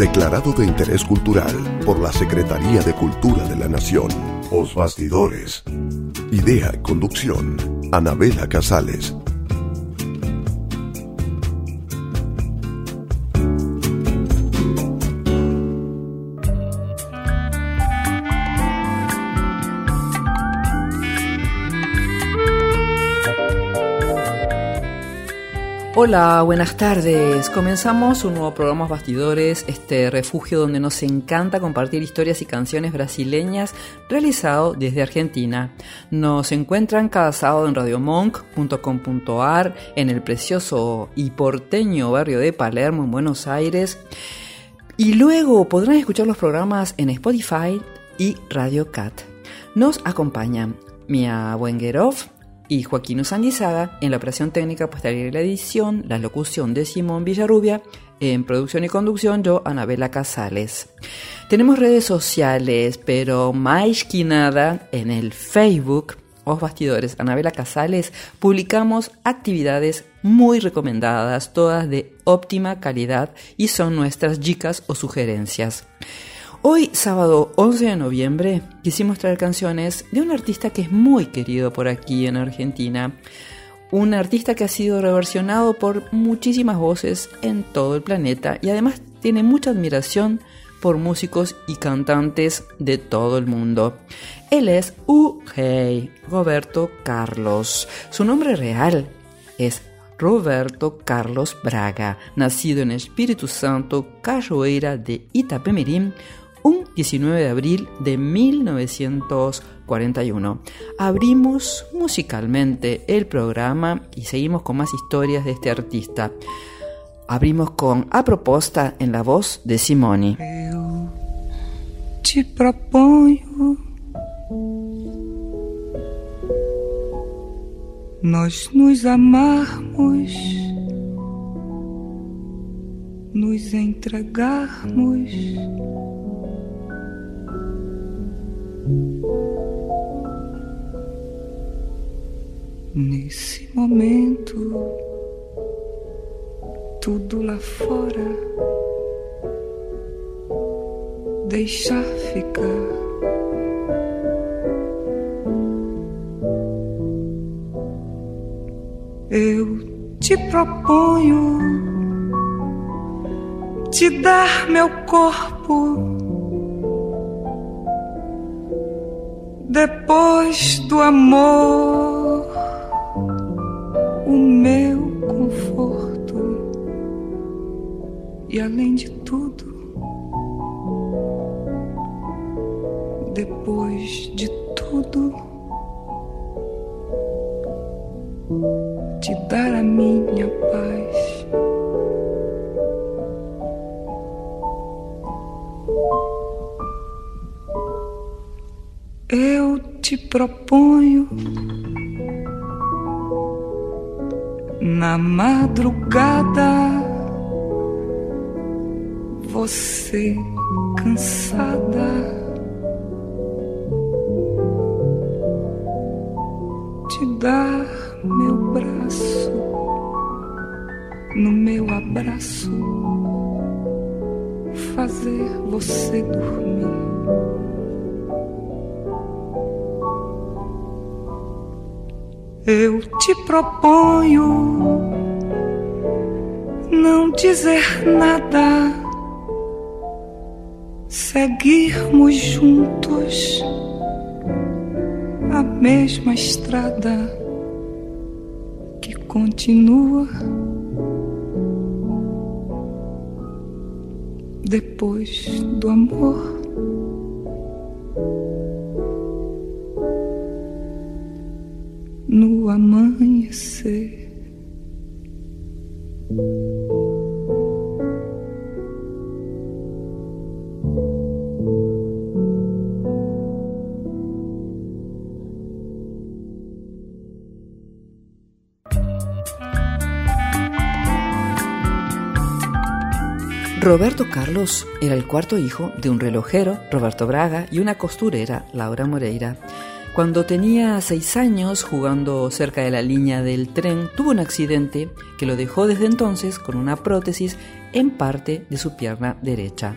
Declarado de interés cultural por la Secretaría de Cultura de la Nación. Os Bastidores. Idea conducción. Anabela Casales. Hola, buenas tardes. Comenzamos un nuevo programa Bastidores, este refugio donde nos encanta compartir historias y canciones brasileñas realizado desde Argentina. Nos encuentran cada sábado en radiomonk.com.ar en el precioso y porteño barrio de Palermo en Buenos Aires. Y luego podrán escuchar los programas en Spotify y Radio Cat. Nos acompañan Mia Wengerov, y Joaquín Usandizaga en la operación técnica posterior y la edición, la locución de Simón Villarrubia, en producción y conducción yo, Anabela Casales. Tenemos redes sociales, pero más que nada en el Facebook, Os Bastidores Anabela Casales, publicamos actividades muy recomendadas, todas de óptima calidad y son nuestras chicas o sugerencias. Hoy, sábado 11 de noviembre, quisimos traer canciones de un artista que es muy querido por aquí en Argentina. Un artista que ha sido reversionado por muchísimas voces en todo el planeta y además tiene mucha admiración por músicos y cantantes de todo el mundo. Él es U.G. Roberto Carlos. Su nombre real es Roberto Carlos Braga, nacido en Espíritu Santo, Cachoeira de Itapemirim, un 19 de abril de 1941. Abrimos musicalmente el programa y seguimos con más historias de este artista. Abrimos con A Proposta en la voz de Simoni. te proponho nós nos amarmos, nos entregarmos Nesse momento, tudo lá fora deixar ficar. Eu te proponho te dar meu corpo depois do amor, o meu conforto e além de tudo, depois de tudo, te dar a minha paz. Eu te proponho na madrugada você cansada. Te dar meu braço no meu abraço fazer você dormir Eu te proponho não dizer nada, seguirmos juntos a mesma estrada que continua depois do amor. Roberto Carlos era el cuarto hijo de un relojero, Roberto Braga, y una costurera, Laura Moreira. Cuando tenía seis años, jugando cerca de la línea del tren, tuvo un accidente que lo dejó desde entonces con una prótesis en parte de su pierna derecha.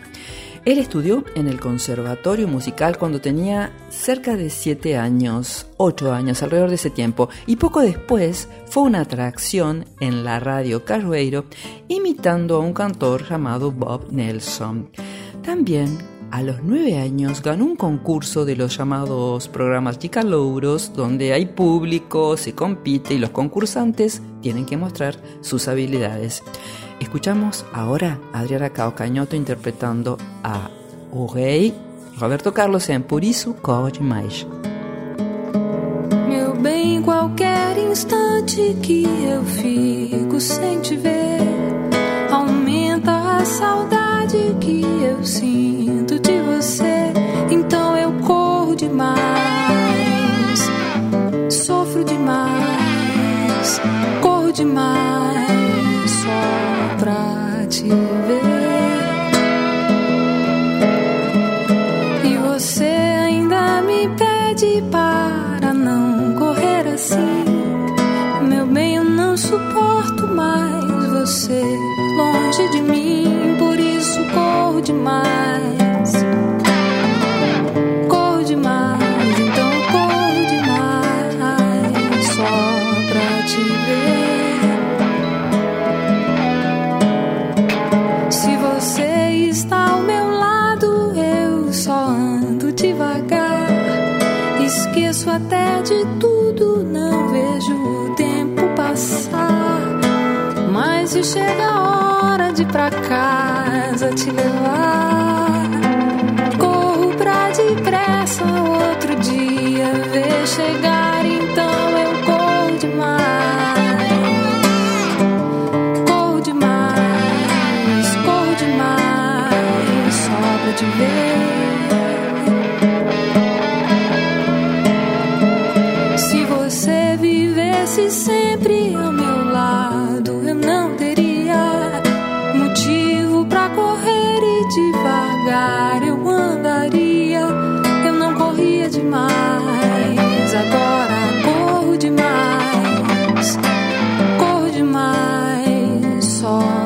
Él estudió en el Conservatorio Musical cuando tenía cerca de siete años, ocho años, alrededor de ese tiempo, y poco después fue una atracción en la radio Carreiro imitando a un cantor llamado Bob Nelson. También a los nueve años ganó un concurso de los llamados programas Chicalouros, donde hay público, se compite y los concursantes tienen que mostrar sus habilidades. Escuchamos ahora a Adriana Calcanhoto interpretando a O Rei, Roberto Carlos em Por Isso Corre Demais. Meu bem, qualquer instante que eu fico sem te ver, aumenta a saudade que eu sinto demais, sofro demais, corro demais só pra te ver. E você ainda me pede para não correr assim. Meu bem, eu não suporto mais você longe de mim, por isso corro demais. Até de tudo, não vejo o tempo passar. Mas se chega a hora de ir pra casa te levar, corro pra depressa outro dia ver chegar.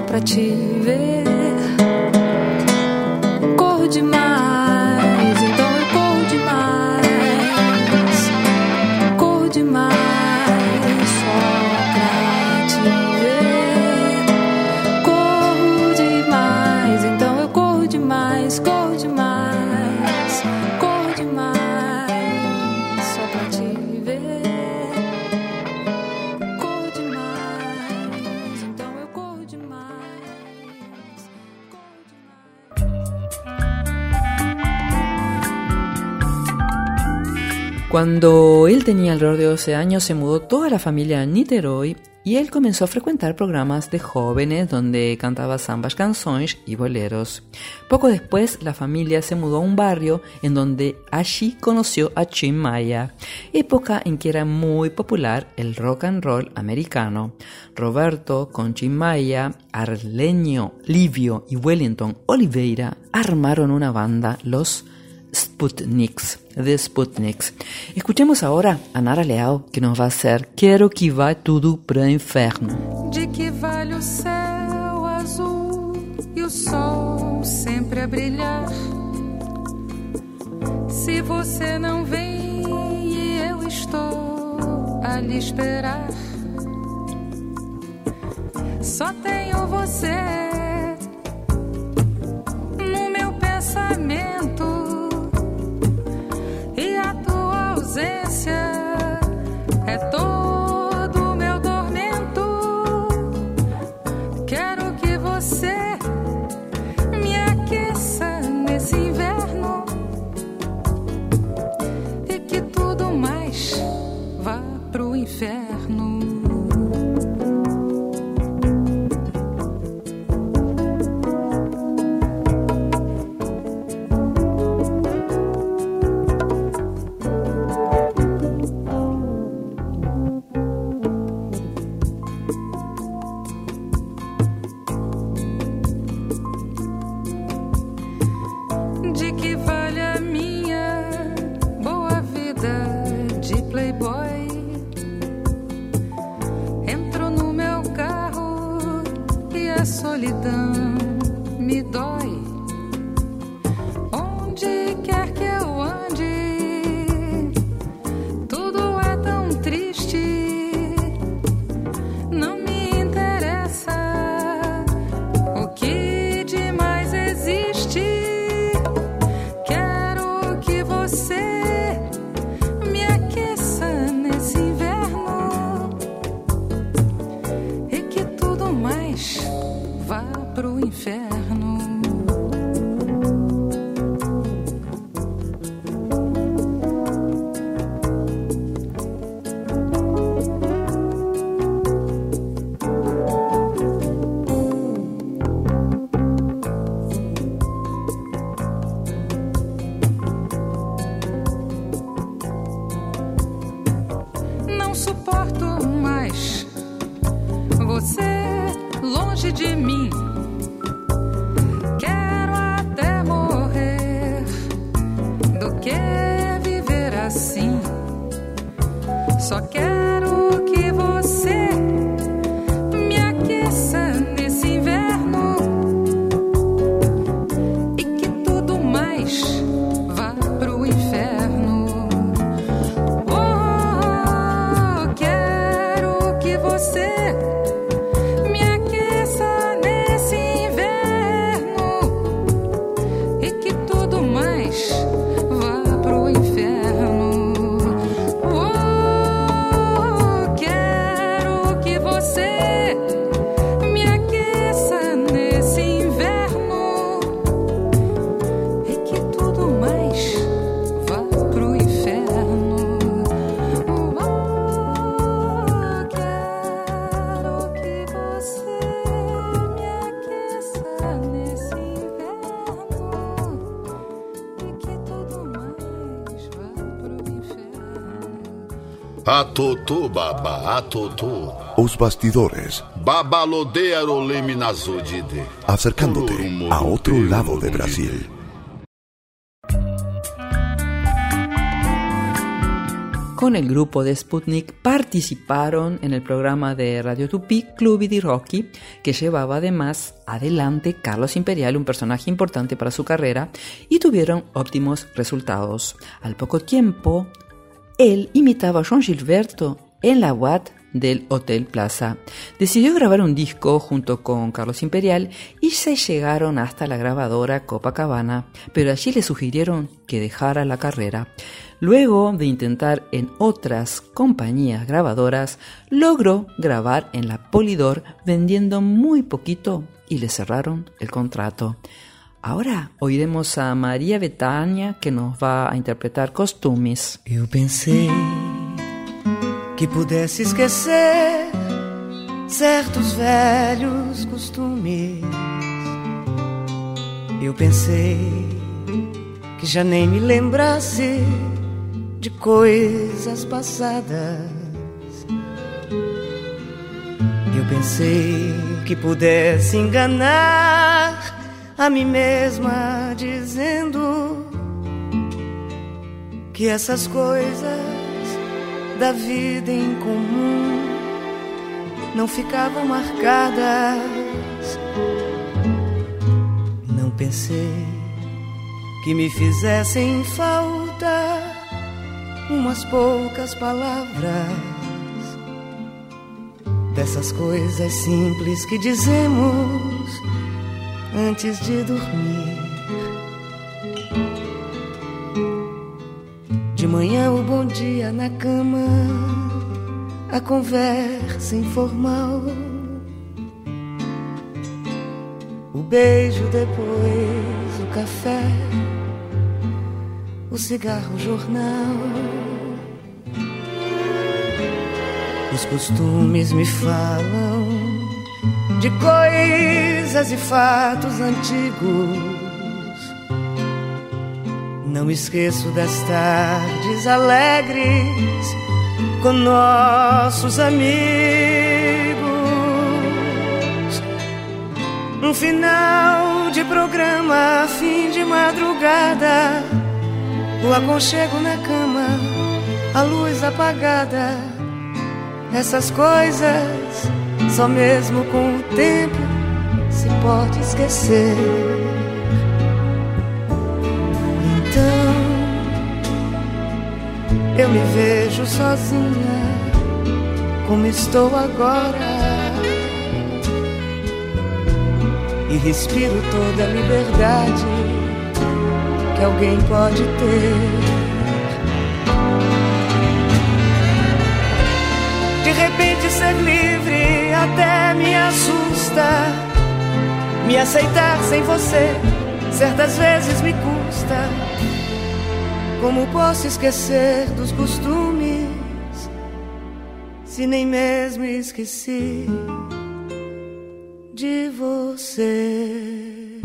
Pra te ver. Cuando él tenía alrededor de 12 años se mudó toda la familia a Niterói y él comenzó a frecuentar programas de jóvenes donde cantaba zambas canções y boleros. Poco después la familia se mudó a un barrio en donde allí conoció a Tim Maya, época en que era muy popular el rock and roll americano. Roberto con Tim Maya, Arleño, Livio y Wellington Oliveira armaron una banda, los Sputniks, The Sputniks. Escuchemos ahora a Nara Leal que nos va a hacer Quero que vá tudo para inferno. De que vale o céu azul e o sol sempre a brilhar? Se você não vem e eu estou a lhe esperar, só tenho você no meu pensamento Yeah. Os bastidores, acercándote a otro lado de Brasil. Con el grupo de Sputnik participaron en el programa de Radio Tupi Club di Rocky, que llevaba además adelante Carlos Imperial, un personaje importante para su carrera, y tuvieron óptimos resultados. Al poco tiempo, él imitaba a Joan Gilberto en la Watt del Hotel Plaza. Decidió grabar un disco junto con Carlos Imperial y se llegaron hasta la grabadora Copacabana, pero allí le sugirieron que dejara la carrera. Luego de intentar en otras compañías grabadoras, logró grabar en la Polydor vendiendo muy poquito y le cerraron el contrato. Ahora oiremos a María Betania que nos va a interpretar Costumes. Eu pensei que pudesse esquecer certos velhos costumes. Eu pensei que já nem me lembrasse de coisas passadas. Eu pensei que pudesse enganar a mim mesma dizendo que essas coisas da vida em comum não ficavam marcadas. Não pensei que me fizessem falta umas poucas palavras dessas coisas simples que dizemos antes de dormir. De manhã o bom dia na cama, a conversa informal, o beijo depois, o café, o cigarro, o jornal. Os costumes me falam de coisas e fatos antigos. Não esqueço das tardes alegres com nossos amigos. Um final de programa, fim de madrugada, o aconchego na cama, a luz apagada. Essas coisas só mesmo com o tempo se pode esquecer. Eu me vejo sozinha, como estou agora. E respiro toda a liberdade que alguém pode ter. De repente ser livre até me assusta. Me aceitar sem você, certas vezes me custa. Como posso esquecer dos costumes, se nem mesmo esqueci de você?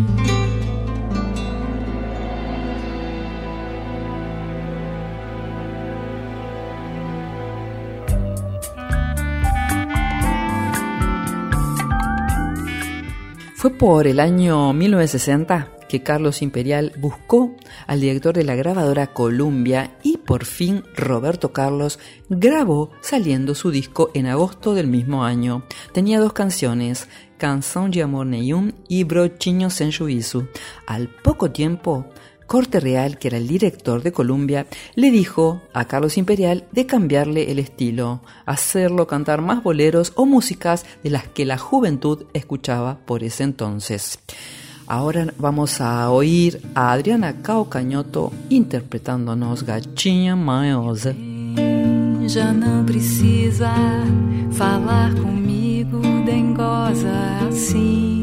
Fue por el año 1960 Carlos Imperial buscó al director de la grabadora Columbia y por fin Roberto Carlos grabó saliendo su disco en agosto del mismo año. Tenía dos canciones, Canção de Amor Nenhum y Brochinho Sem Juízo. Al poco tiempo, Corte Real, que era el director de Columbia, le dijo a Carlos Imperial de cambiarle el estilo, hacerlo cantar más boleros o músicas de las que la juventud escuchaba por ese entonces. Ahora vamos a oír a Adriana Calcanhoto interpretándonos Gatinha Maiosa. Já não precisa falar comigo, dengosa assim.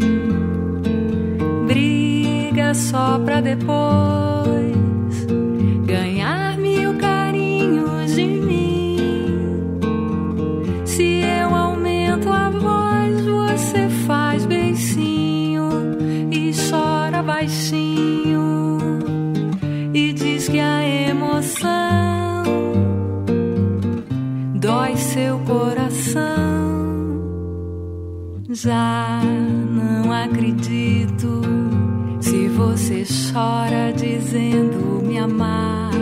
Briga só pra depois baixinho e diz que a emoção dói seu coração. Já não acredito se você chora dizendo me amar.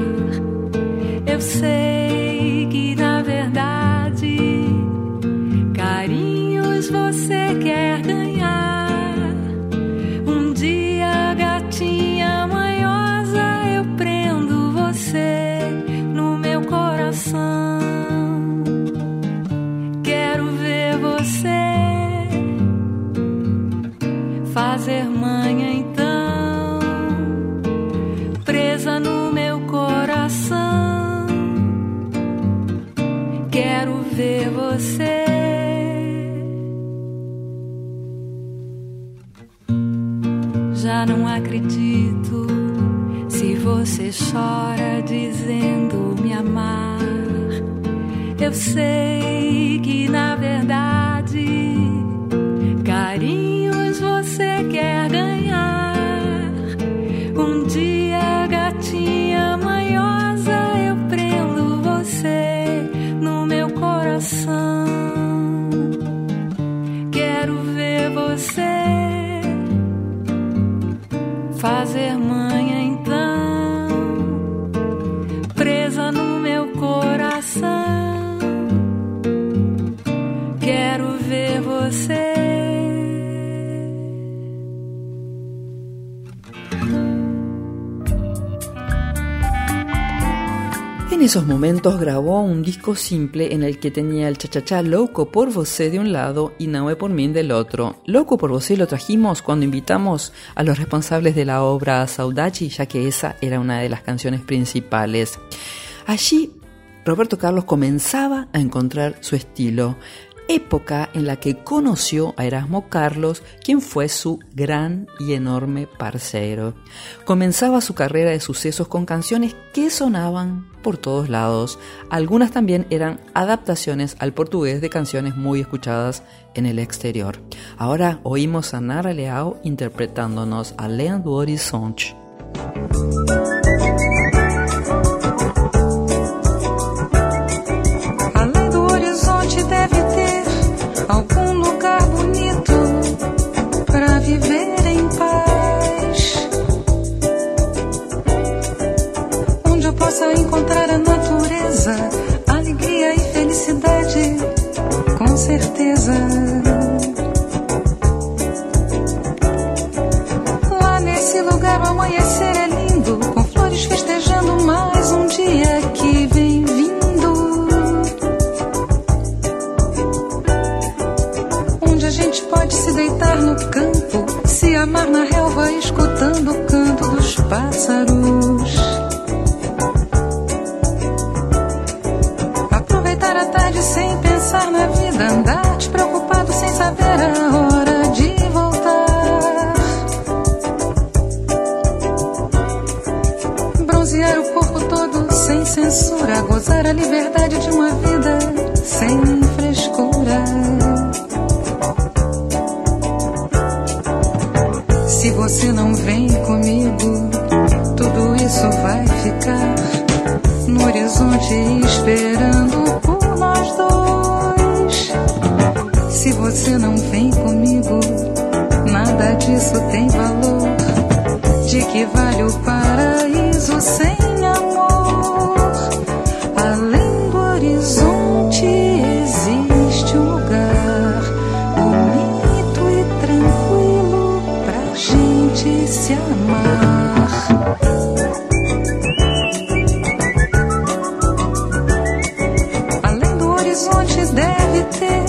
Eu sei que na verdade carinhos você quer ganhar. Chora dizendo me amar. Eu sei que na En esos momentos grabó un disco simple en el que tenía el chachachá Loco por Você de un lado y Naue por mí del otro. Loco por Você lo trajimos cuando invitamos a los responsables de la obra Saudachi, ya que esa era una de las canciones principales. Allí Roberto Carlos comenzaba a encontrar su estilo, época en la que conoció a Erasmo Carlos, quien fue su gran y enorme parcero. Comenzaba su carrera de sucesos con canciones que sonaban por todos lados. Algunas también eran adaptaciones al portugués de canciones muy escuchadas en el exterior. Ahora oímos a Nara Leao interpretándonos a Leandro Horizonte. Horizonte deve ter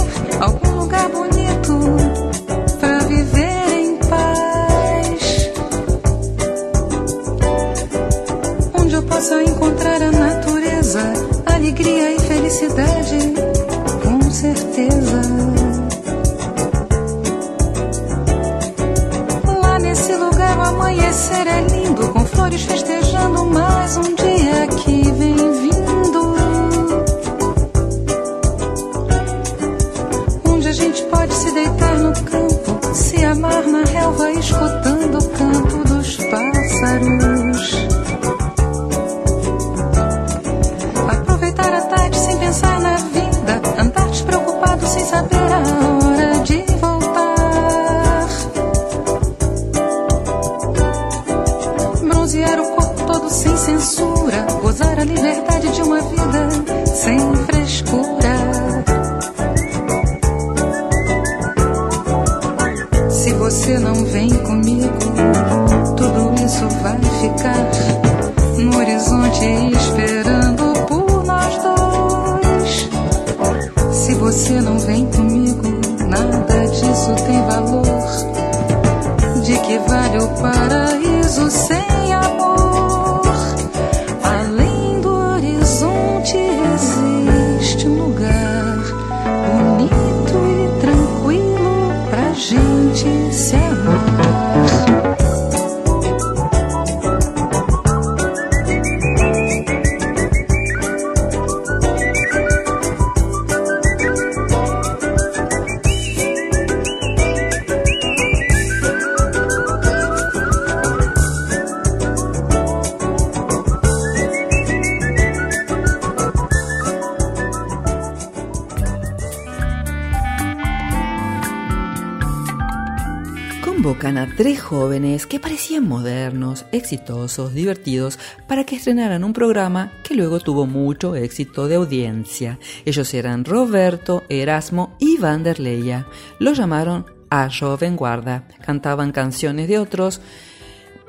Convocan a tres jóvenes que parecían modernos, exitosos, divertidos, para que estrenaran un programa que luego tuvo mucho éxito de audiencia. Ellos eran Roberto, Erasmo y Vanderleia. Los llamaron a Guarda. Cantaban canciones de otros,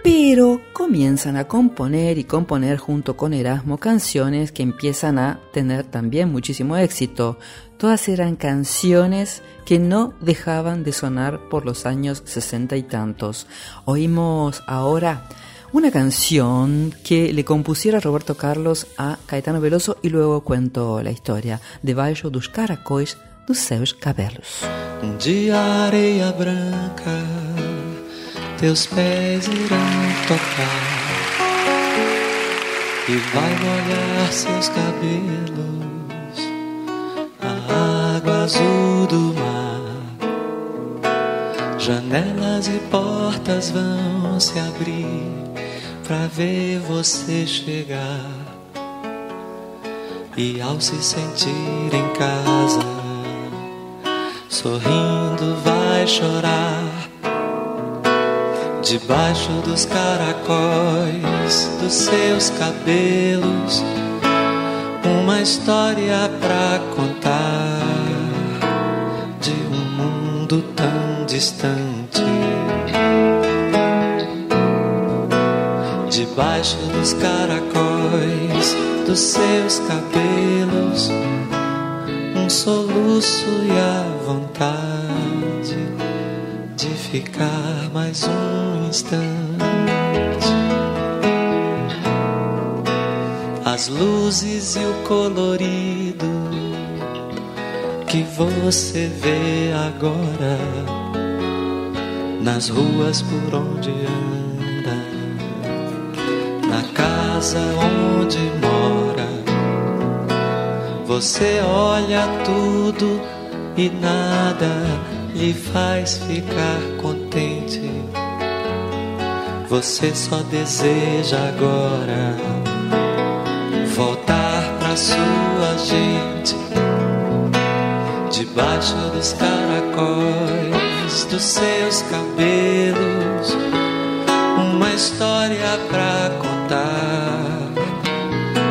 pero comienzan a componer y componer junto con Erasmo canciones que empiezan a tener también muchísimo éxito. Todas eran canciones que no dejaban de sonar por los años sesenta y tantos. Oímos ahora una canción que le compusiera Roberto Carlos a Caetano Veloso y luego cuento la historia. Debaixo dos caracóis dos seus cabelos. De areia branca, teus pés irão tocar e vai molhar seus cabelos. A água azul do mar, janelas e portas vão se abrir pra ver você chegar. E ao se sentir em casa, sorrindo vai chorar. Debaixo dos caracóis dos seus cabelos, uma história pra contar de um mundo tão distante. Debaixo dos caracóis dos seus cabelos, um soluço e a vontade de ficar mais um instante. As luzes e o colorido que você vê agora nas ruas por onde anda, na casa onde mora. Você olha tudo e nada lhe faz ficar contente. Você só deseja agora voltar pra sua gente, debaixo dos caracóis dos seus cabelos, uma história pra contar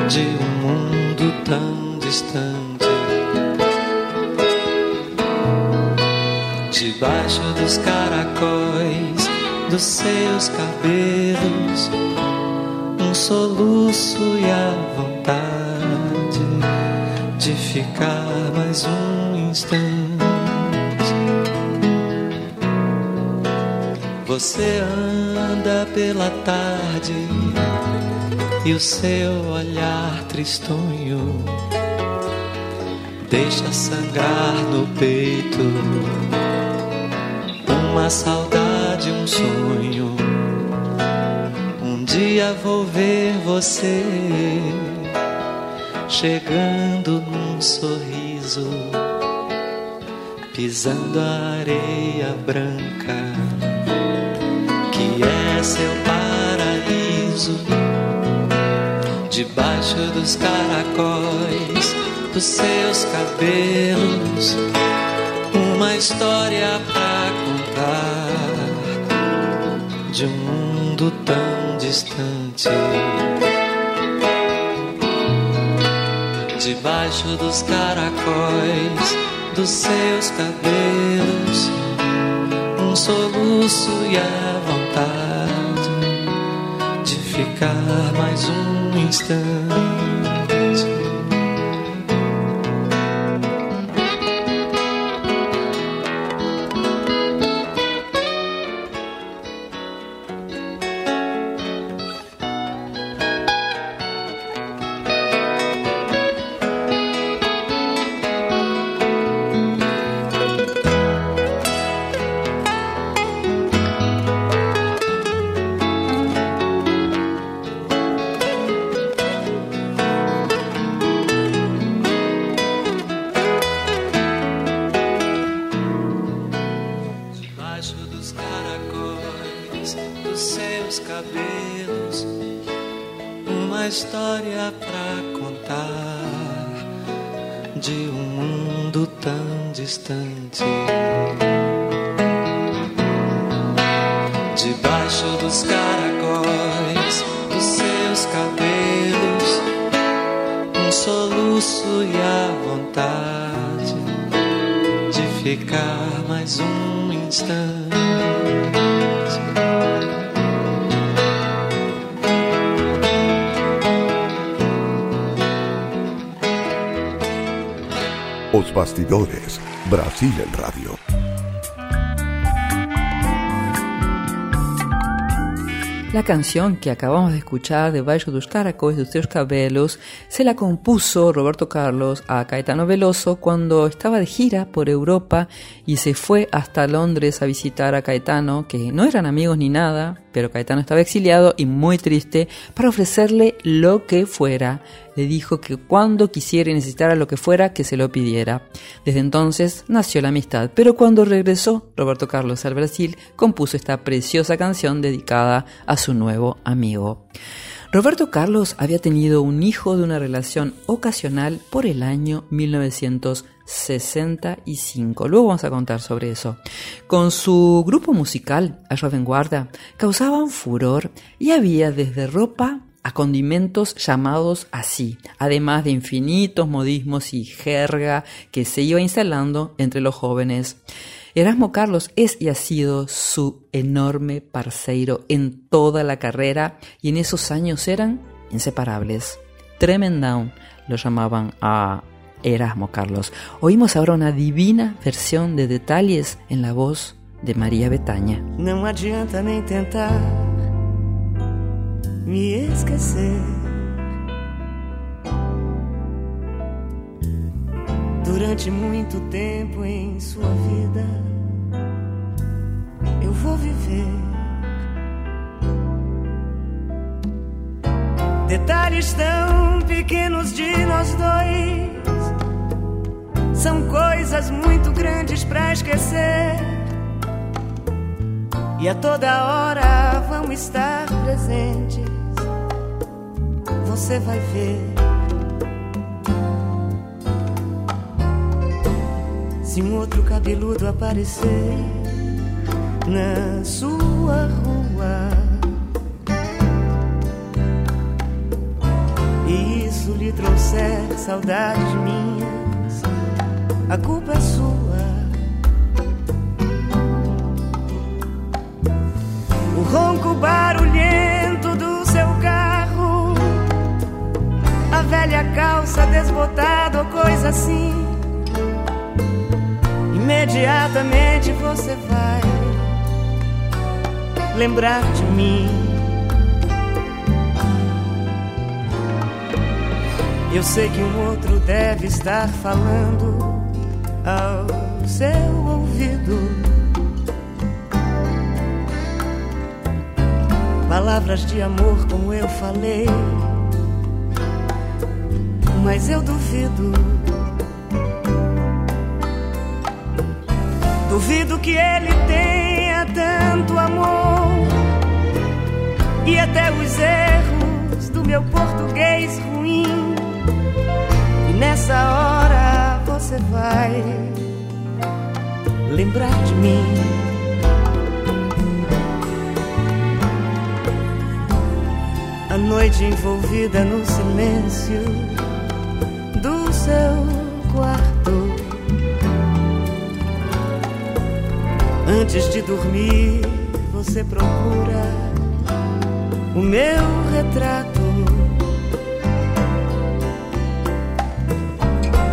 de um mundo tão distante. Debaixo dos caracóis dos seus cabelos, um soluço e a vontade de ficar mais um instante. Você anda pela tarde e o seu olhar tristonho deixa sangrar no peito uma saudade, um sonho. Um dia vou ver você chegando num sorriso, pisando a areia branca, que é seu paraíso, debaixo dos caracóis dos seus cabelos, uma história pra contar de um mundo tão distante. Debaixo dos caracóis dos seus cabelos, um soluço e a vontade de ficar mais um instante. Radio. La canción que acabamos de escuchar de Baixo dos Caracos de Seus Cabelos se la compuso Roberto Carlos a Caetano Veloso cuando estaba de gira por Europa y se fue hasta Londres a visitar a Caetano, que no eran amigos ni nada, pero Caetano estaba exiliado y muy triste, para ofrecerle lo que fuera. Le dijo que cuando quisiera y necesitara lo que fuera, que se lo pidiera. Desde entonces nació la amistad, pero cuando regresó Roberto Carlos al Brasil, compuso esta preciosa canción dedicada a su nuevo amigo. Roberto Carlos había tenido un hijo de una relación ocasional por el año 1965. Luego vamos a contar sobre eso. Con su grupo musical, A Guarda, causaban furor y había desde ropa a condimentos llamados así, además de infinitos modismos y jerga que se iba instalando entre los jóvenes. Erasmo Carlos es y ha sido su enorme parceiro en toda la carrera y en esos años eran inseparables. Tremendown lo llamaban a Erasmo Carlos. Oímos ahora una divina versión de detalles en la voz de María Betaña. No adianta esquecer. Durante vida, eu vou viver. Detalhes tão pequenos de nós dois são coisas muito grandes para esquecer. E a toda hora vão estar presentes. Você vai ver. Se um outro cabeludo aparecer na sua rua. E isso lhe trouxer saudades minhas, a culpa é sua. O ronco barulhento do seu carro, a velha calça desbotada ou coisa assim. Imediatamente você vai lembrar de mim. Eu sei que um outro deve estar falando ao seu ouvido. Palavras de amor como eu falei, mas eu duvido. Duvido que ele tenha tanto amor e até os erros do meu português ruim. E nessa hora você vai lembrar de mim. noite envolvida no silêncio do seu quarto. Antes de dormir, você procura o meu retrato.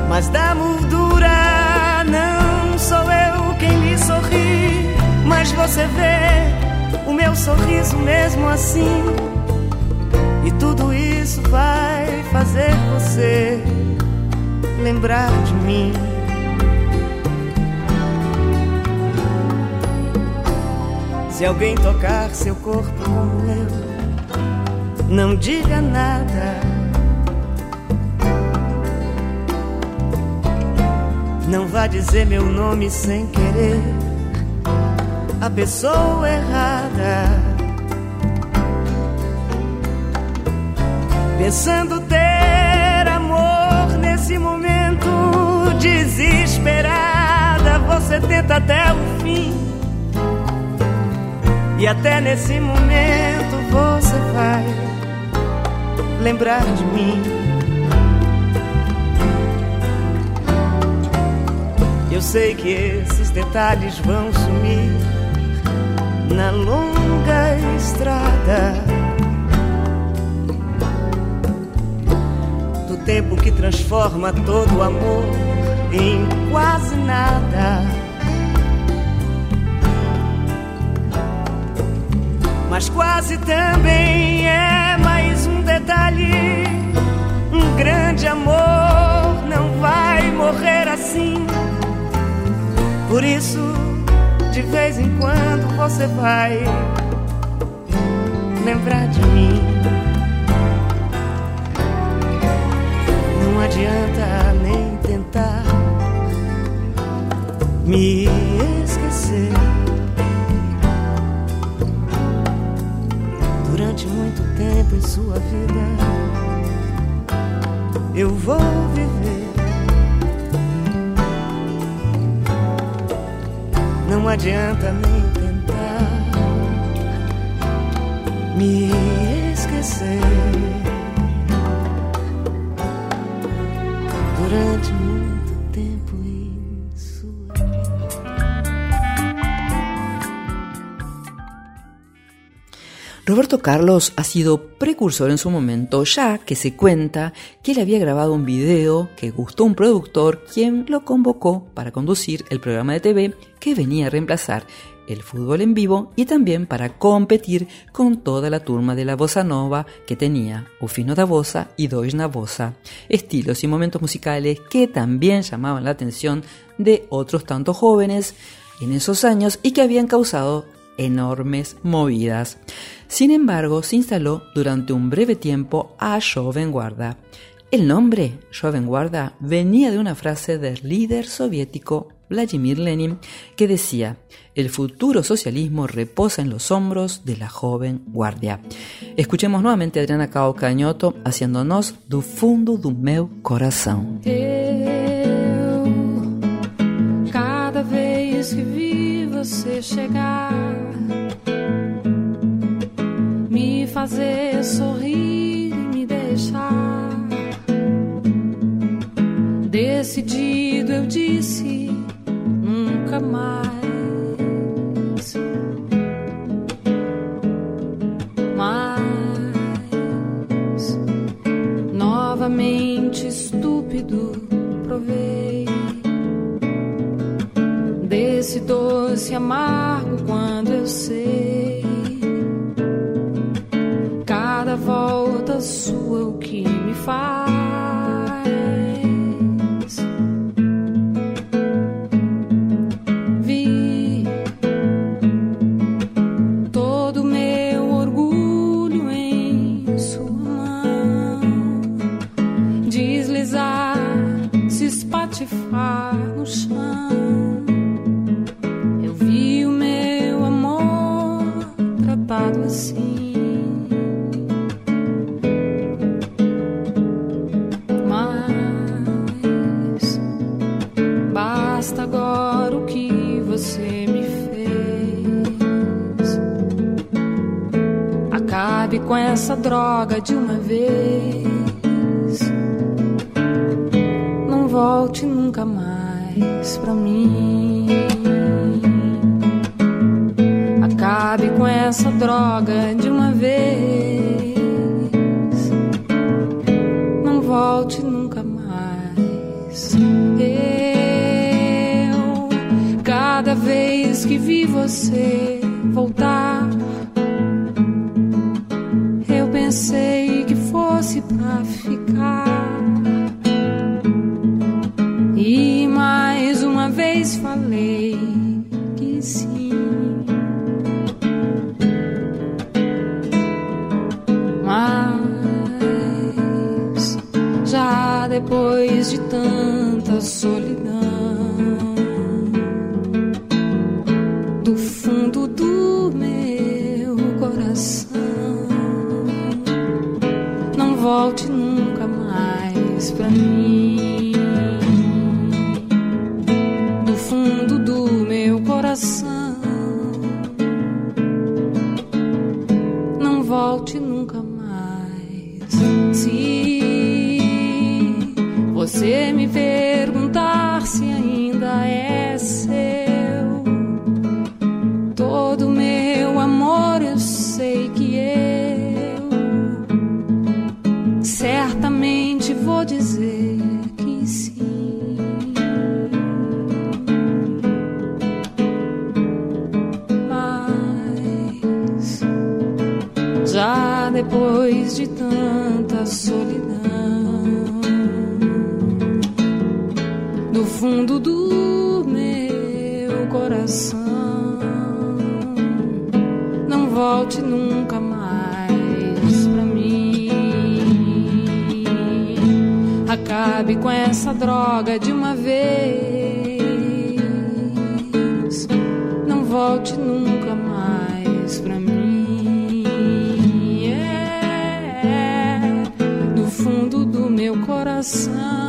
Mas da moldura não sou eu quem lhe sorri, mas você vê o meu sorriso mesmo assim. E tudo isso vai fazer você lembrar de mim. Se alguém tocar seu corpo como eu, não diga nada. Não vá dizer meu nome sem querer a pessoa errada. Pensando ter amor nesse momento desesperada, você tenta até o fim e até nesse momento você vai lembrar de mim. Eu sei que esses detalhes vão sumir na longa estrada do tempo que transforma todo amor em quase nada. Mas quase também é mais um detalhe. Um grande amor não vai morrer assim. Por isso, de vez em quando você vai lembrar de mim. Não adianta nem tentar me esquecer. Durante muito tempo em sua vida. Eu vou viver. Não adianta nem tentar me esquecer. Carlos ha sido precursor en su momento, ya que se cuenta que él había grabado un video que gustó un productor, quien lo convocó para conducir el programa de TV que venía a reemplazar el fútbol en vivo y también para competir con toda la turma de la bossa nova que tenía Ufino da Bossa y Doisna Bossa, estilos y momentos musicales que también llamaban la atención de otros tantos jóvenes en esos años y que habían causado enormes movidas. Sin embargo, se instaló durante un breve tiempo a Joven Guarda. El nombre, Joven Guarda, venía de una frase del líder soviético Vladimir Lenin que decía, el futuro socialismo reposa en los hombros de la joven guardia. Escuchemos nuevamente a Adriana Cao Cañoto haciéndonos do fundo do meu coração. cada vez que vi você chegar fazer sorrir e me deixar. Decidido eu disse nunca mais. Mas novamente estúpido provei desse doce amargo quando eu sei volta sua o que me faz. Com essa droga de uma vez. Não volte nunca mais pra mim. Acabe com essa droga de uma vez. Não volte nunca mais. Eu, cada vez que vi você voltar ficar. E mais uma vez falei que sim. Mas já depois de tanta solidão. Coração, não volte nunca mais Acabe com essa droga de uma vez. Não volte nunca mais pra mim. É, no fundo do meu coração.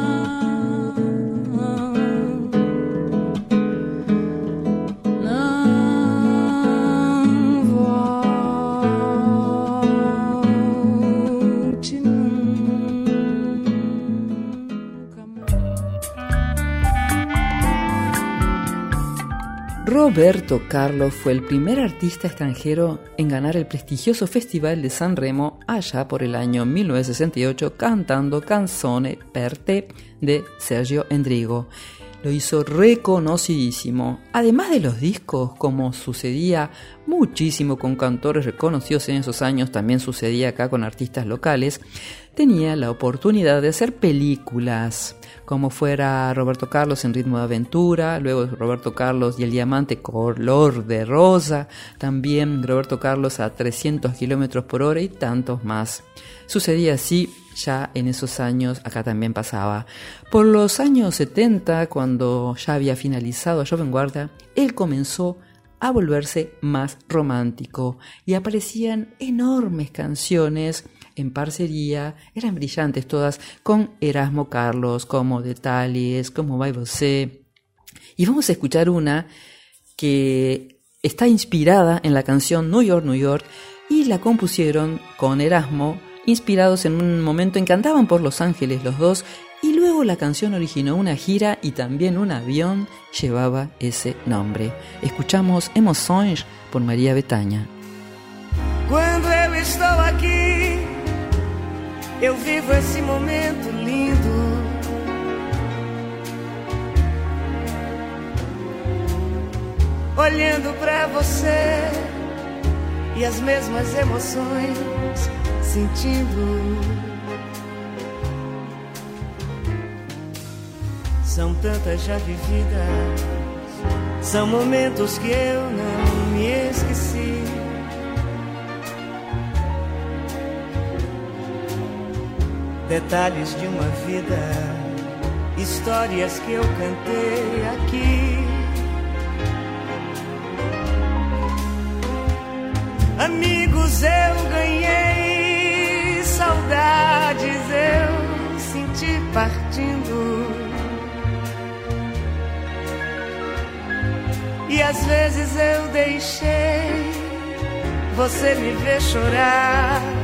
Roberto Carlos fue el primer artista extranjero en ganar el prestigioso Festival de San Remo allá por el año 1968 cantando Canzone per te de Sergio Endrigo. Lo hizo reconocidísimo. Además de los discos, como sucedía muchísimo con cantores reconocidos en esos años, también sucedía acá con artistas locales, tenía la oportunidad de hacer películas como fuera Roberto Carlos en Ritmo de Aventura, luego Roberto Carlos y el Diamante Color de Rosa, también Roberto Carlos a 300 kilómetros por hora y tantos más. Sucedía así ya en esos años, acá también pasaba. Por los años 70, cuando ya había finalizado Joven Guarda, él comenzó a volverse más romántico y aparecían enormes canciones en parcería, eran brillantes todas, con Erasmo Carlos, como Detalles, como Vai Você. Y vamos a escuchar una que está inspirada en la canción New York, New York, y la compusieron con Erasmo, inspirados en un momento en que andaban por Los Ángeles los dos, y luego la canción originó una gira y también un avión llevaba ese nombre. Escuchamos Emoções por María Betaña. Cuando eu vivo esse momento lindo. Olhando para você e as mesmas emoções sentindo. São tantas já vividas, são momentos que eu não me esqueci. Detalhes de uma vida, histórias que eu cantei aqui. Amigos eu ganhei, saudades eu senti partindo. E às vezes eu deixei você me ver chorar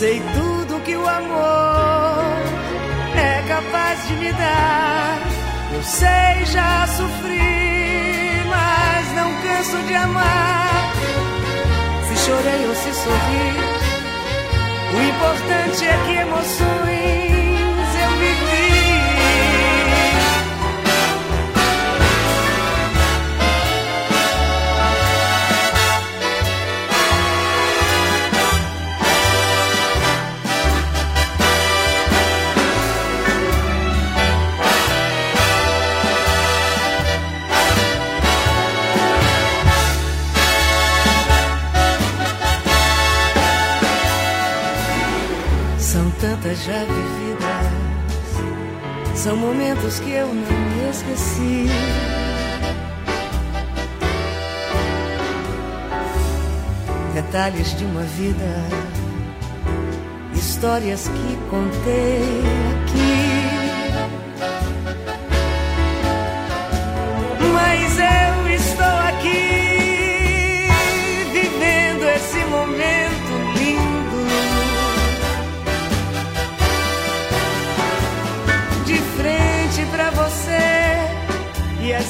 sei tudo que o amor é capaz de me dar. Eu sei, já sofri, mas não canso de amar. Se chorei ou se sorri, o importante é que emoções momentos que eu não esqueci. Detalhes de uma vida, histórias que contei aqui. Mas eu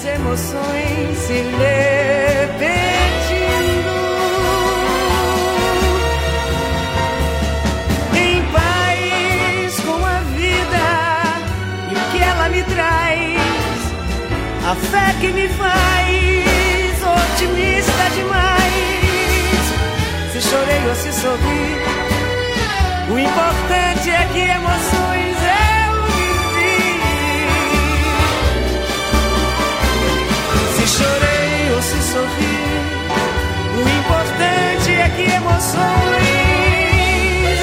as emoções se repetindo. Em paz com a vida e o que ela me traz, a fé que me faz otimista demais. Se chorei ou se sorri, o importante é que emoções chorei ou se sorri. O importante é que emoções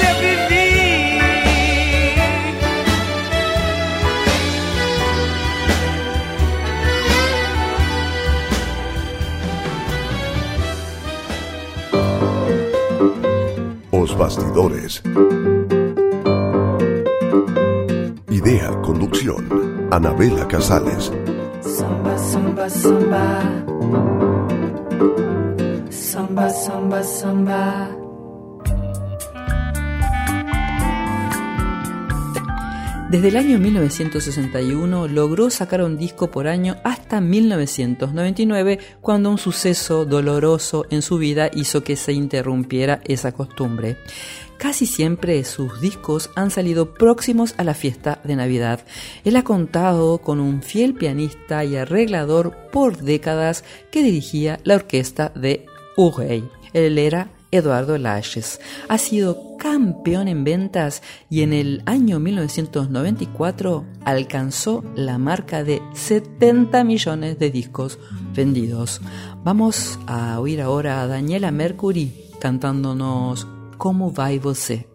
eu vivi. Os bastidores. Idea, conducción, Anabela Casales Desde el año 1961 logró sacar un disco por año hasta 1999, cuando un suceso doloroso en su vida hizo que se interrumpiera esa costumbre. Casi siempre sus discos han salido próximos a la fiesta de Navidad. Él ha contado con un fiel pianista y arreglador por décadas que dirigía la orquesta de Urey. Él era Eduardo Laches. Ha sido campeón en ventas y en el año 1994 alcanzó la marca de 70 millones de discos vendidos. Vamos a oír ahora a Daniela Mercury cantándonos Como vai você?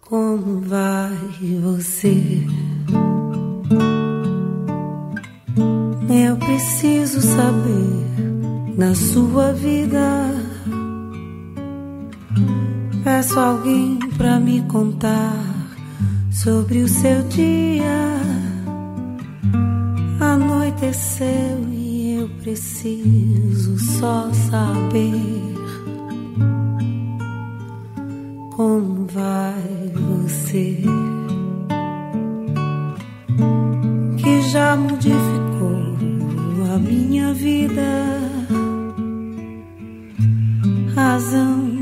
Como vai você? Eu preciso saber na sua vida. Peço alguém pra me contar sobre o seu dia. Anoiteceu e eu preciso só saber como vai você? Que já modificou a minha vida, razão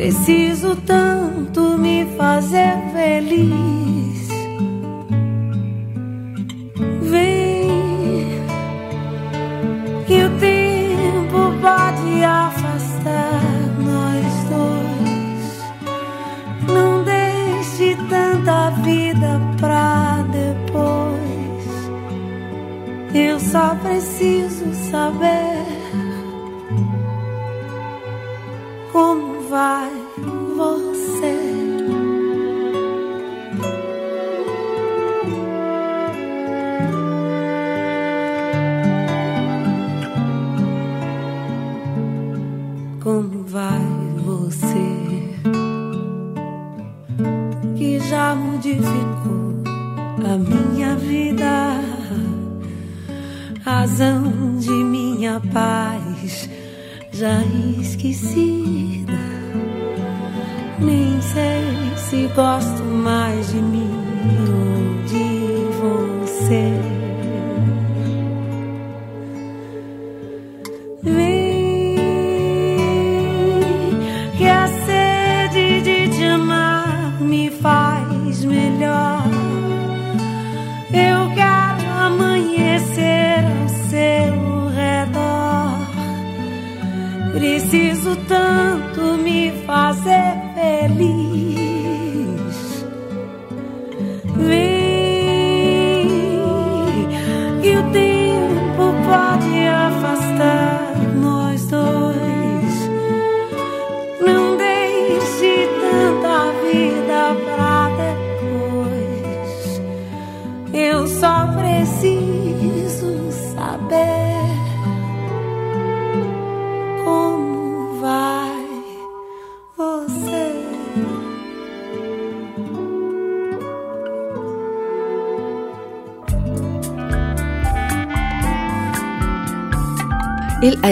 Preciso tanto me fazer feliz. Vem, que o tempo pode afastar nós dois. Não deixe tanta vida pra depois. Eu só preciso saber goodbye.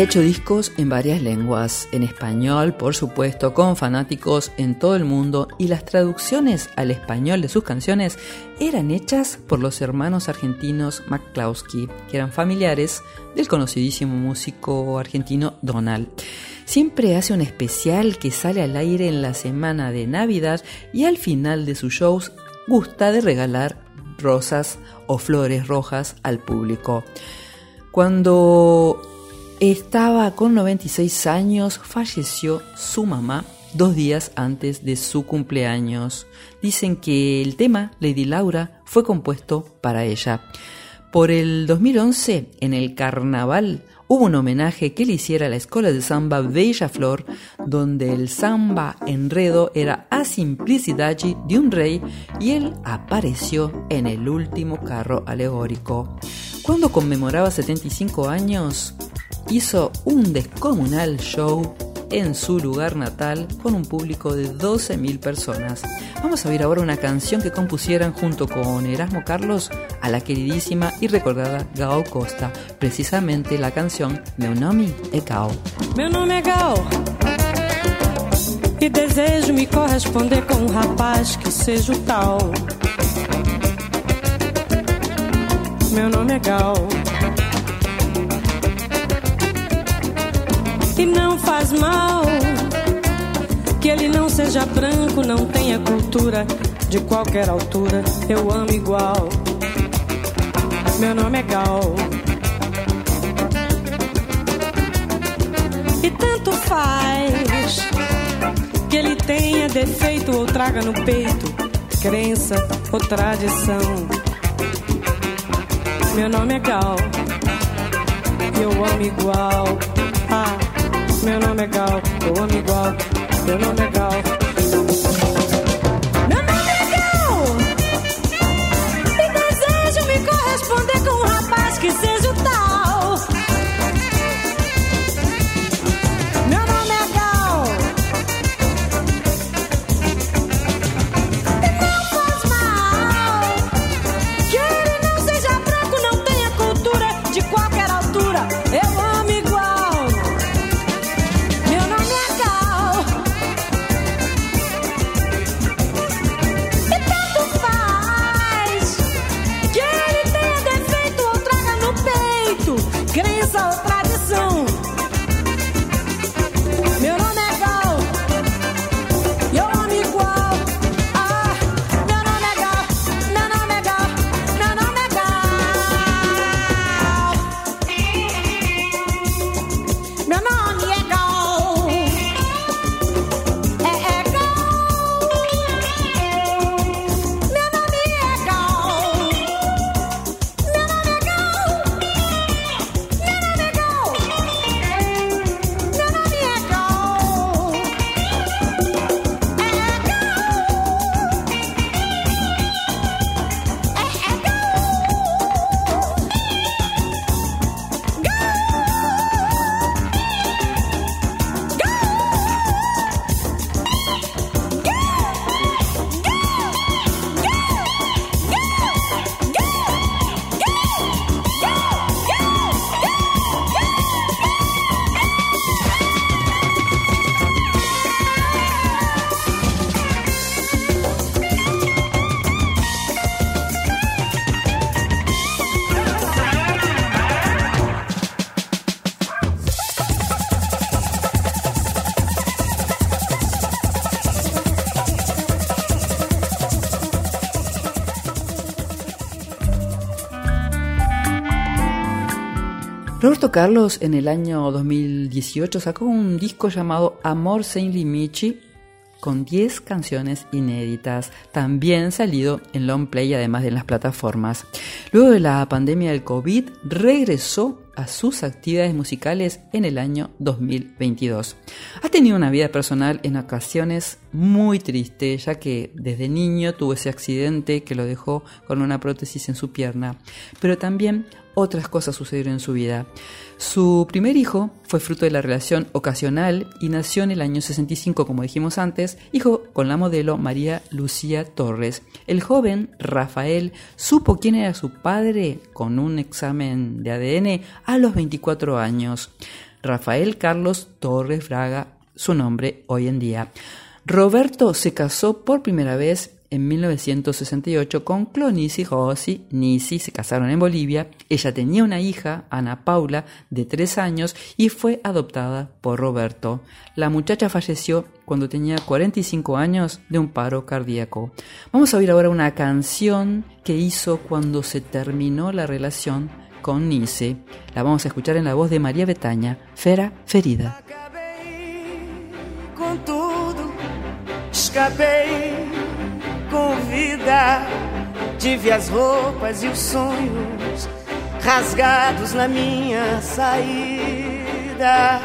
18 discos en varias lenguas, en español por supuesto, con fanáticos en todo el mundo y las traducciones al español de sus canciones eran hechas por los hermanos argentinos McClawsky, que eran familiares del conocidísimo músico argentino Donald. Siempre hace un especial que sale al aire en la semana de Navidad y al final de sus shows gusta de regalar rosas o flores rojas al público. Cuando estaba con 96 años, falleció su mamá dos días antes de su cumpleaños. Dicen que el tema Lady Laura fue compuesto para ella. Por el 2011, en el carnaval, hubo un homenaje que le hiciera a la escuela de samba Bella Flor, donde el samba enredo era a simplicidad de un rey y él apareció en el último carro alegórico. Cuando conmemoraba 75 años, hizo un descomunal show en su lugar natal con un público de 12.000 personas. Vamos a ver ahora una canción que compusieran junto con Erasmo Carlos a la queridísima y recordada Gao Costa, precisamente la canción Meu nome é Gao. Meu nome é Gao. E desejo me corresponder com um rapaz que seja o tal. Meu nome é. E não faz mal que ele não seja branco, não tenha cultura de qualquer altura. Eu amo igual. Meu nome é Gal. E tanto faz que ele tenha defeito ou traga no peito crença ou tradição. Meu nome é Gal. Eu amo igual. Ah. Meu nome é Gal, eu amo igual. Meu nome é Gal. Roberto Carlos en el año 2018 sacó un disco llamado Amor Saint Limichi con 10 canciones inéditas, también salido en long play además de en las plataformas. Luego de la pandemia del COVID, regresó a sus actividades musicales en el año 2022. Ha tenido una vida personal en ocasiones muy triste, ya que desde niño tuvo ese accidente que lo dejó con una prótesis en su pierna, pero también otras cosas sucedieron en su vida. Su primer hijo fue fruto de la relación ocasional y nació en el año 65, como dijimos antes, hijo con la modelo María Lucía Torres. El joven Rafael supo quién era su padre con un examen de ADN a los 24 años. Rafael Carlos Torres Fraga, su nombre hoy en día. Roberto se casó por primera vez en 1968 con Clonisi Rossi. Nisi se casaron en Bolivia. Ella tenía una hija, Ana Paula, de tres años y fue adoptada por Roberto. La muchacha falleció cuando tenía 45 años de un paro cardíaco. Vamos a oír ahora una canción que hizo cuando se terminó la relación con Nisi. La vamos a escuchar en la voz de María Betaña, Fera Ferida. Com. Tive as roupas e os sonhos rasgados na minha saída.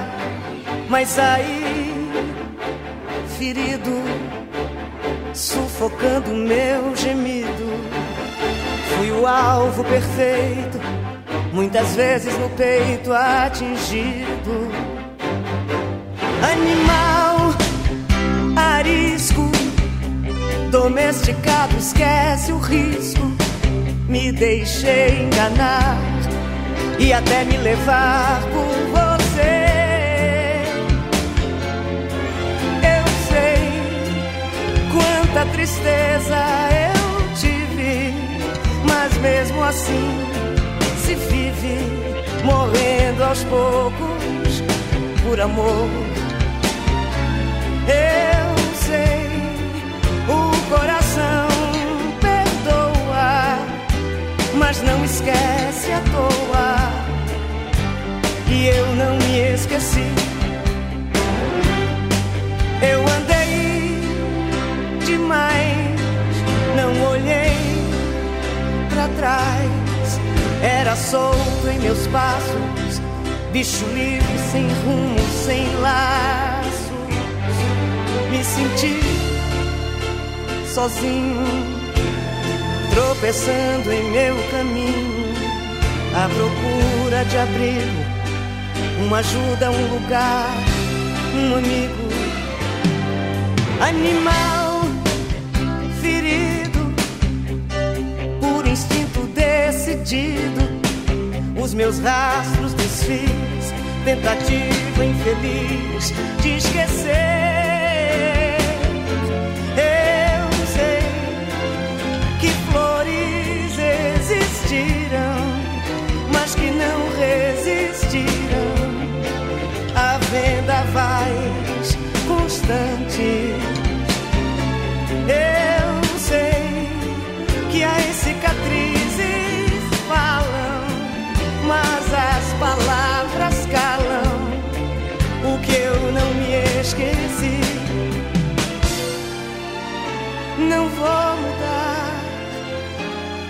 Mas saí ferido, sufocando meu gemido. Fui o alvo perfeito, muitas vezes no peito atingido. Animal arisco Domesticado, esquece o risco. Me deixei enganar e até me levar por você. Eu sei quanta tristeza eu tive, mas mesmo assim se vive morrendo aos poucos por amor. Mas não esquece à toa. E eu não me esqueci. Eu andei demais, não olhei para trás. Era solto em meus passos, bicho livre, sem rumo, sem laços. Me senti sozinho, tropeçando em meu caminho, à procura de abrigo, uma ajuda, um lugar, um amigo, animal ferido, por instinto decidido, os meus rastros desfiz, tentativa infeliz de esquecer. Mas que não resistiram a vendavais constante. Eu sei que as cicatrizes falam, mas as palavras calam o que eu não me esqueci. Não vou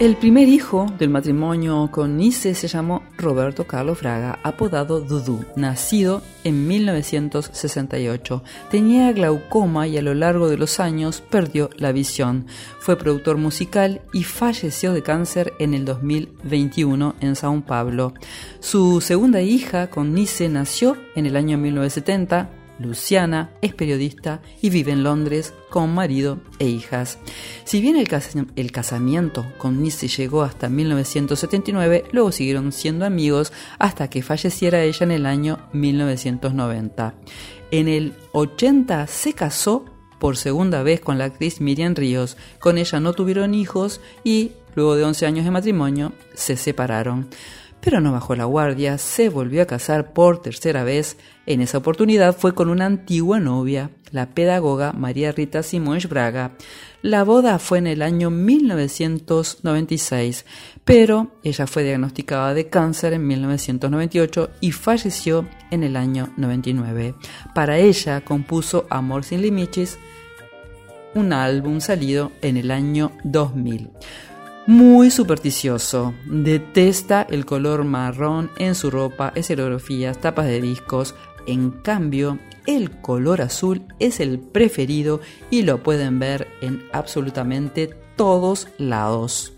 El primer hijo del matrimonio con Nice se llamó Roberto Carlos Fraga, apodado Dudu, nacido en 1968. Tenía glaucoma y a lo largo de los años perdió la visión. Fue productor musical y falleció de cáncer en el 2021 en Sao Paulo. Su segunda hija con Nice nació en el año 1970 Luciana es periodista y vive en Londres con marido e hijas. Si bien el, casamiento con Nisi llegó hasta 1979, luego siguieron siendo amigos hasta que falleciera ella en el año 1990. En el 80 se casó por segunda vez con la actriz Miriam Ríos. Con ella no tuvieron hijos y, luego de 11 años de matrimonio, se separaron. Pero no bajó la guardia, se volvió a casar por tercera vez. En esa oportunidad fue con una antigua novia, la pedagoga María Rita Simões Braga. La boda fue en el año 1996, pero ella fue diagnosticada de cáncer en 1998 y falleció en el año 99. Para ella compuso Amor sin Limites, un álbum salido en el año 2000. Muy supersticioso, detesta el color marrón en su ropa, escenografías, tapas de discos. En cambio, el color azul es el preferido y lo pueden ver en absolutamente todos lados.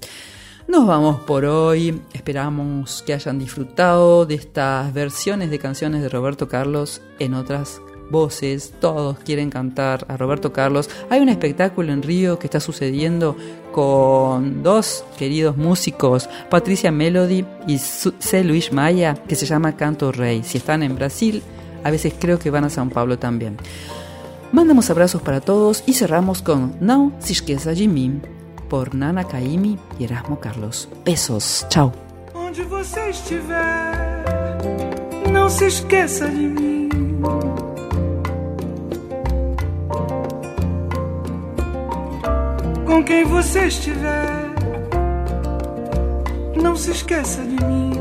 Nos vamos por hoy, esperamos que hayan disfrutado de estas versiones de canciones de Roberto Carlos en otras voces, todos quieren cantar a Roberto Carlos. Hay un espectáculo en Río que está sucediendo con dos queridos músicos, Patricia Melody y C. Luis Maya, que se llama Canto Rey. Si están en Brasil, a veces creo que van a San Pablo también. Mandamos abrazos para todos y cerramos con No se esqueça de mim, por Nana Caimi y Erasmo Carlos. Besos, chao. Onde você estiver, não se esqueça de mim. Com quem você estiver, não se esqueça de mim.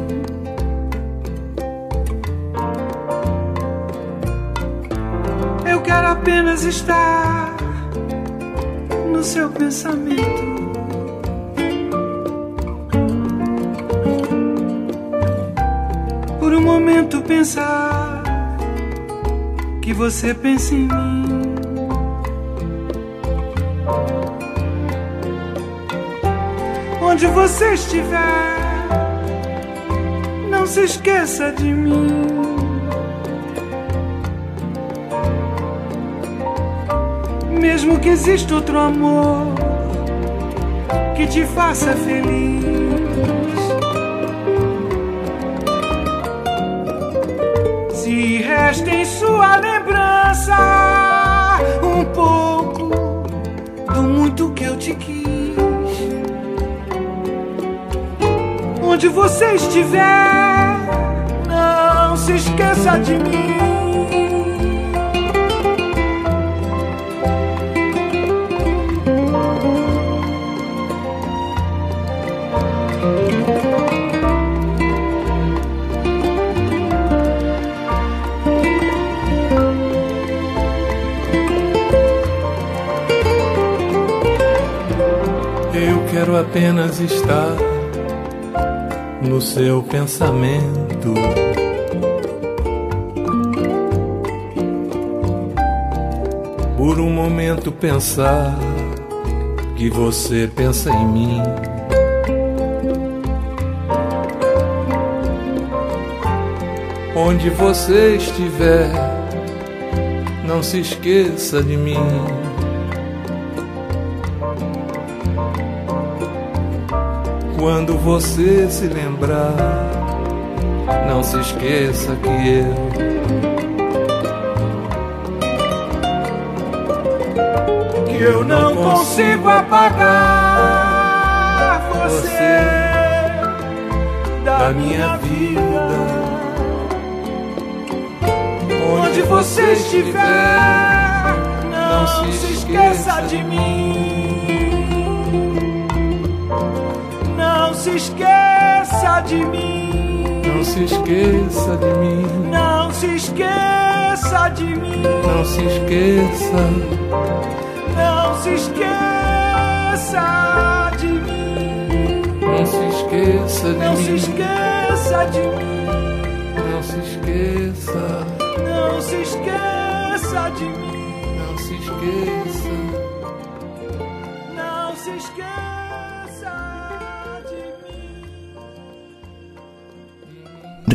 Eu quero apenas estar no seu pensamento. Por um momento pensar que você pensa em mim. Onde você estiver, não se esqueça de mim. Mesmo que exista outro amor que te faça feliz. Se resta em sua lembrança um pouco do muito que eu te quis. Onde você estiver, não se esqueça de mim. Seu pensamento. Por um momento pensar que você pensa em mim. Onde você estiver, não se esqueça de mim. Quando você se lembrar, não se esqueça que eu que eu não consigo apagar você da minha vida. Onde você estiver, não se esqueça de mim. Se esqueça de mim. Não se esqueça de mim. Não se esqueça de mim. Não se esqueça. Não se esqueça de mim. Não se esqueça de Não mim. se esqueça de mim. Não se esqueça. Não se esqueça de mim. Não se esqueça. Não se esqueça.